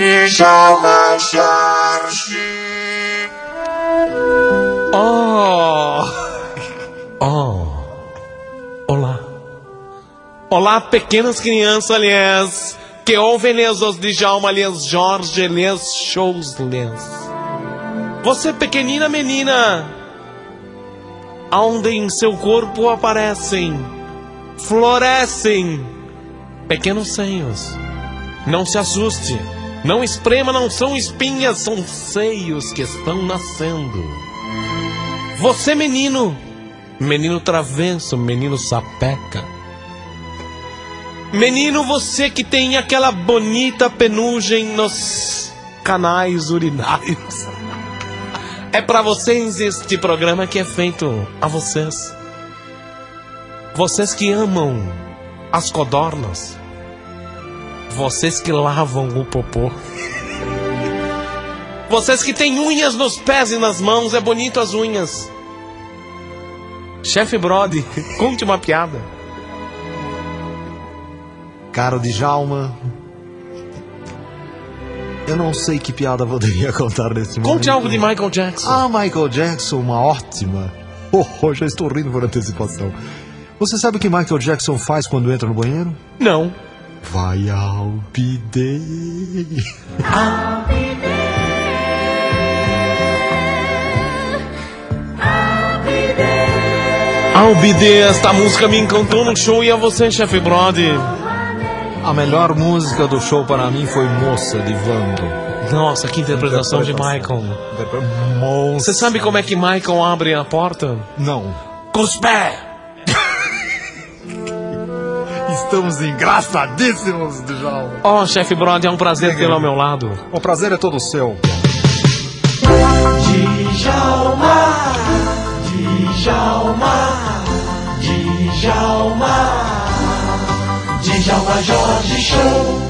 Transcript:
Djalma Jorge. Oh! Oh! Olá! Olá, pequenas crianças, aliás, que ouvem os Djalma, aliás, Jorge, aliás, shows, aliás. Você, pequenina menina, aonde em seu corpo aparecem, florescem pequenos seios. Não se assuste. Não esprema, não são espinhas, são seios que estão nascendo. Você, menino, menino travesso, menino sapeca. Menino, você que tem aquela bonita penugem nos canais urinários. É para vocês este programa que é feito a vocês. Vocês que amam as codornas. Vocês que lavam o popô. Vocês que têm unhas nos pés e nas mãos, é bonito as unhas. Chefe Brody, conte uma piada. Caro Djalma, eu não sei que piada poderia contar nesse momento. Conte algo de Michael Jackson. Ah, Michael Jackson, uma ótima. Oh, oh, já estou rindo por antecipação. Você sabe o que Michael Jackson faz quando entra no banheiro? Não. Vai ao bidê. Albide, esta música me encantou no show e a você, chefe Brody. A melhor música do show para mim foi Moça de Vando. Nossa, que interpretação de Michael. Você sabe como é que Michael abre a porta? Não. Com os pés. Estamos engraçadíssimos, Djalma. Oh, chefe Brody, é um prazer tê-lo ao meu lado. O prazer é todo seu. Djalma, Djalma, Djalma, Djalma Jorge Show.